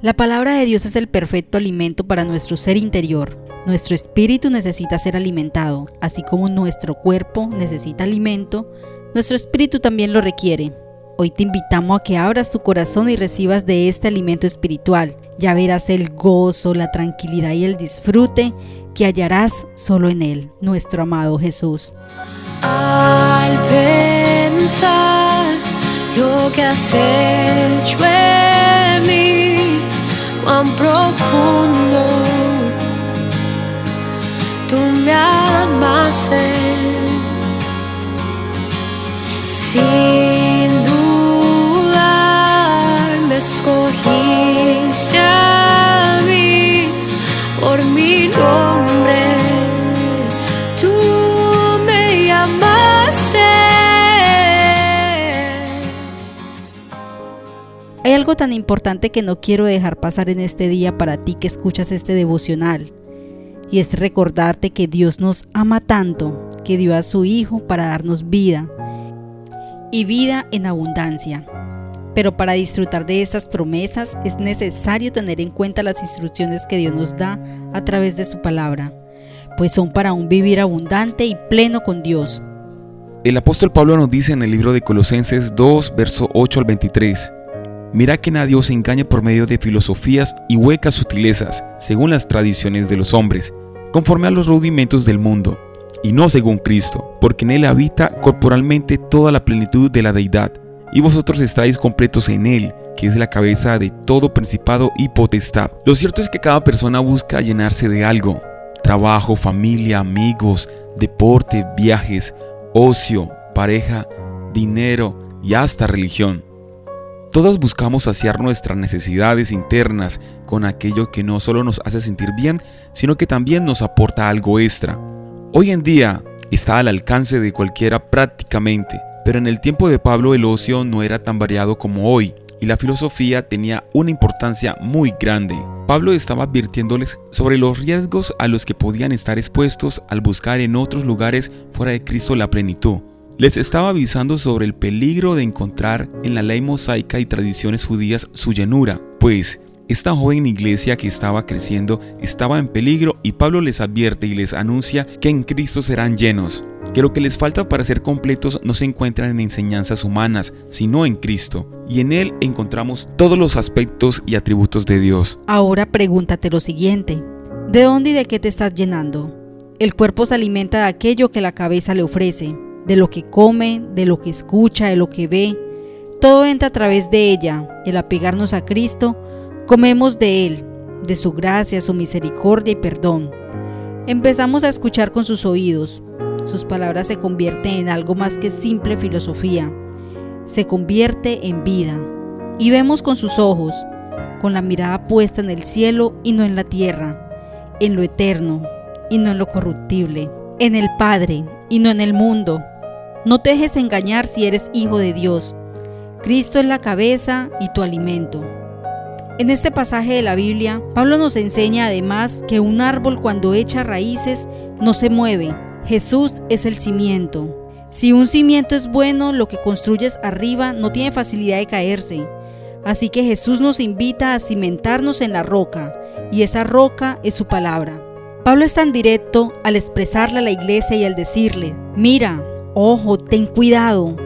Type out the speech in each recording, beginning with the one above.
La palabra de Dios es el perfecto alimento para nuestro ser interior. Nuestro espíritu necesita ser alimentado, así como nuestro cuerpo necesita alimento, nuestro espíritu también lo requiere. Hoy te invitamos a que abras tu corazón y recibas de este alimento espiritual. Ya verás el gozo, la tranquilidad y el disfrute que hallarás solo en Él, nuestro amado Jesús. Al pensar lo que has cuán profundo tú me amas. Sin dudar me escogiste tan importante que no quiero dejar pasar en este día para ti que escuchas este devocional. Y es recordarte que Dios nos ama tanto que dio a su Hijo para darnos vida y vida en abundancia. Pero para disfrutar de estas promesas es necesario tener en cuenta las instrucciones que Dios nos da a través de su palabra, pues son para un vivir abundante y pleno con Dios. El apóstol Pablo nos dice en el libro de Colosenses 2, verso 8 al 23, Mira que nadie os engañe por medio de filosofías y huecas sutilezas, según las tradiciones de los hombres, conforme a los rudimentos del mundo y no según Cristo, porque en Él habita corporalmente toda la plenitud de la deidad, y vosotros estáis completos en Él, que es la cabeza de todo principado y potestad. Lo cierto es que cada persona busca llenarse de algo, trabajo, familia, amigos, deporte, viajes, ocio, pareja, dinero y hasta religión. Todos buscamos saciar nuestras necesidades internas con aquello que no solo nos hace sentir bien, sino que también nos aporta algo extra. Hoy en día está al alcance de cualquiera prácticamente, pero en el tiempo de Pablo el ocio no era tan variado como hoy y la filosofía tenía una importancia muy grande. Pablo estaba advirtiéndoles sobre los riesgos a los que podían estar expuestos al buscar en otros lugares fuera de Cristo la plenitud. Les estaba avisando sobre el peligro de encontrar en la ley mosaica y tradiciones judías su llenura, pues esta joven iglesia que estaba creciendo estaba en peligro y Pablo les advierte y les anuncia que en Cristo serán llenos, que lo que les falta para ser completos no se encuentra en enseñanzas humanas, sino en Cristo, y en Él encontramos todos los aspectos y atributos de Dios. Ahora pregúntate lo siguiente, ¿de dónde y de qué te estás llenando? El cuerpo se alimenta de aquello que la cabeza le ofrece, de lo que come, de lo que escucha, de lo que ve. Todo entra a través de ella. El apegarnos a Cristo Comemos de Él, de su gracia, su misericordia y perdón. Empezamos a escuchar con sus oídos. Sus palabras se convierten en algo más que simple filosofía. Se convierte en vida. Y vemos con sus ojos, con la mirada puesta en el cielo y no en la tierra, en lo eterno y no en lo corruptible, en el Padre y no en el mundo. No te dejes engañar si eres hijo de Dios. Cristo es la cabeza y tu alimento. En este pasaje de la Biblia, Pablo nos enseña además que un árbol cuando echa raíces no se mueve. Jesús es el cimiento. Si un cimiento es bueno, lo que construyes arriba no tiene facilidad de caerse. Así que Jesús nos invita a cimentarnos en la roca, y esa roca es su palabra. Pablo es tan directo al expresarle a la iglesia y al decirle, mira, ojo, ten cuidado.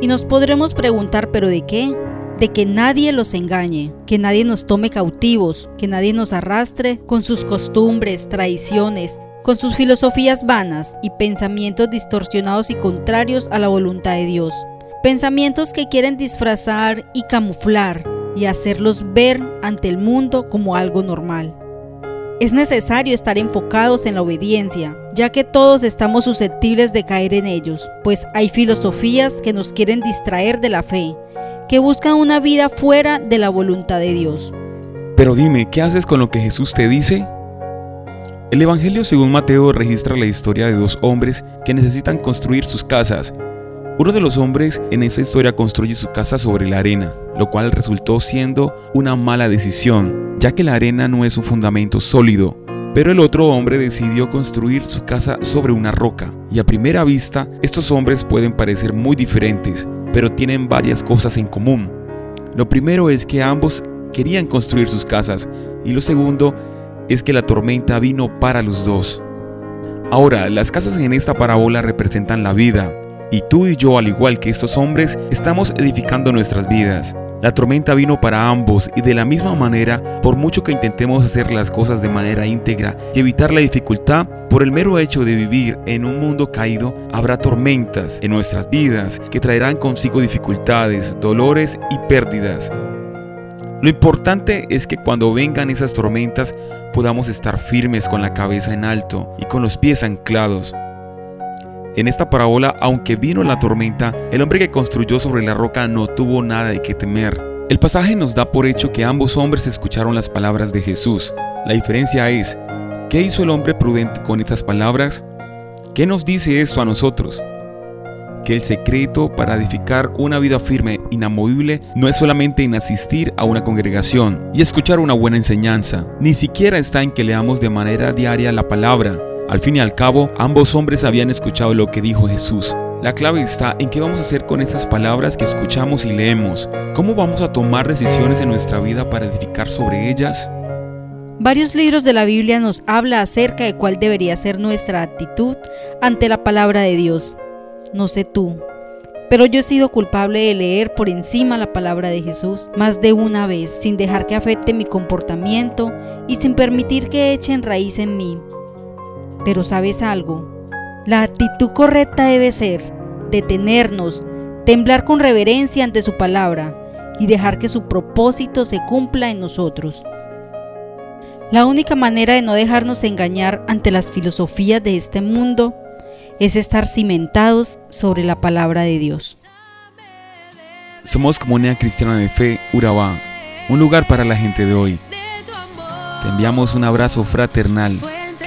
Y nos podremos preguntar, ¿pero de qué? de que nadie los engañe, que nadie nos tome cautivos, que nadie nos arrastre con sus costumbres, tradiciones, con sus filosofías vanas y pensamientos distorsionados y contrarios a la voluntad de Dios. Pensamientos que quieren disfrazar y camuflar y hacerlos ver ante el mundo como algo normal. Es necesario estar enfocados en la obediencia, ya que todos estamos susceptibles de caer en ellos, pues hay filosofías que nos quieren distraer de la fe, que buscan una vida fuera de la voluntad de Dios. Pero dime, ¿qué haces con lo que Jesús te dice? El Evangelio según Mateo registra la historia de dos hombres que necesitan construir sus casas. Uno de los hombres en esa historia construye su casa sobre la arena, lo cual resultó siendo una mala decisión, ya que la arena no es un fundamento sólido. Pero el otro hombre decidió construir su casa sobre una roca, y a primera vista estos hombres pueden parecer muy diferentes, pero tienen varias cosas en común. Lo primero es que ambos querían construir sus casas y lo segundo es que la tormenta vino para los dos. Ahora, las casas en esta parábola representan la vida, y tú y yo, al igual que estos hombres, estamos edificando nuestras vidas. La tormenta vino para ambos y de la misma manera, por mucho que intentemos hacer las cosas de manera íntegra y evitar la dificultad, por el mero hecho de vivir en un mundo caído, habrá tormentas en nuestras vidas que traerán consigo dificultades, dolores y pérdidas. Lo importante es que cuando vengan esas tormentas podamos estar firmes con la cabeza en alto y con los pies anclados. En esta parábola, aunque vino la tormenta, el hombre que construyó sobre la roca no tuvo nada de qué temer. El pasaje nos da por hecho que ambos hombres escucharon las palabras de Jesús. La diferencia es, ¿qué hizo el hombre prudente con estas palabras? ¿Qué nos dice esto a nosotros? que el secreto para edificar una vida firme, inamovible, no es solamente en asistir a una congregación y escuchar una buena enseñanza, ni siquiera está en que leamos de manera diaria la palabra. Al fin y al cabo, ambos hombres habían escuchado lo que dijo Jesús. La clave está en qué vamos a hacer con esas palabras que escuchamos y leemos. ¿Cómo vamos a tomar decisiones en nuestra vida para edificar sobre ellas? Varios libros de la Biblia nos habla acerca de cuál debería ser nuestra actitud ante la palabra de Dios no sé tú, pero yo he sido culpable de leer por encima la palabra de Jesús más de una vez, sin dejar que afecte mi comportamiento y sin permitir que echen raíz en mí. Pero sabes algo, la actitud correcta debe ser detenernos, temblar con reverencia ante su palabra y dejar que su propósito se cumpla en nosotros. La única manera de no dejarnos engañar ante las filosofías de este mundo es estar cimentados sobre la palabra de Dios. Somos Comunidad Cristiana de Fe, Urabá, un lugar para la gente de hoy. Te enviamos un abrazo fraternal.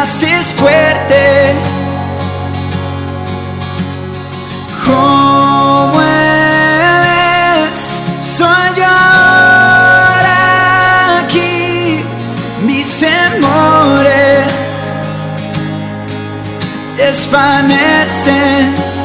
haces fuerte. Como eres, soy yo aquí. Mis temores desvanecen.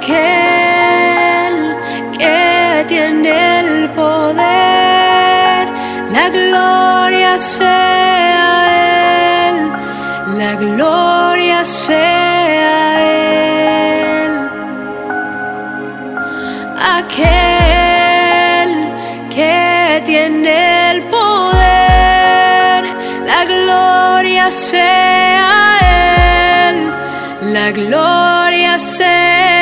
Aquel que tiene el poder, la gloria sea Él, la gloria sea Él. Aquel que tiene el poder, la gloria sea Él, la gloria ser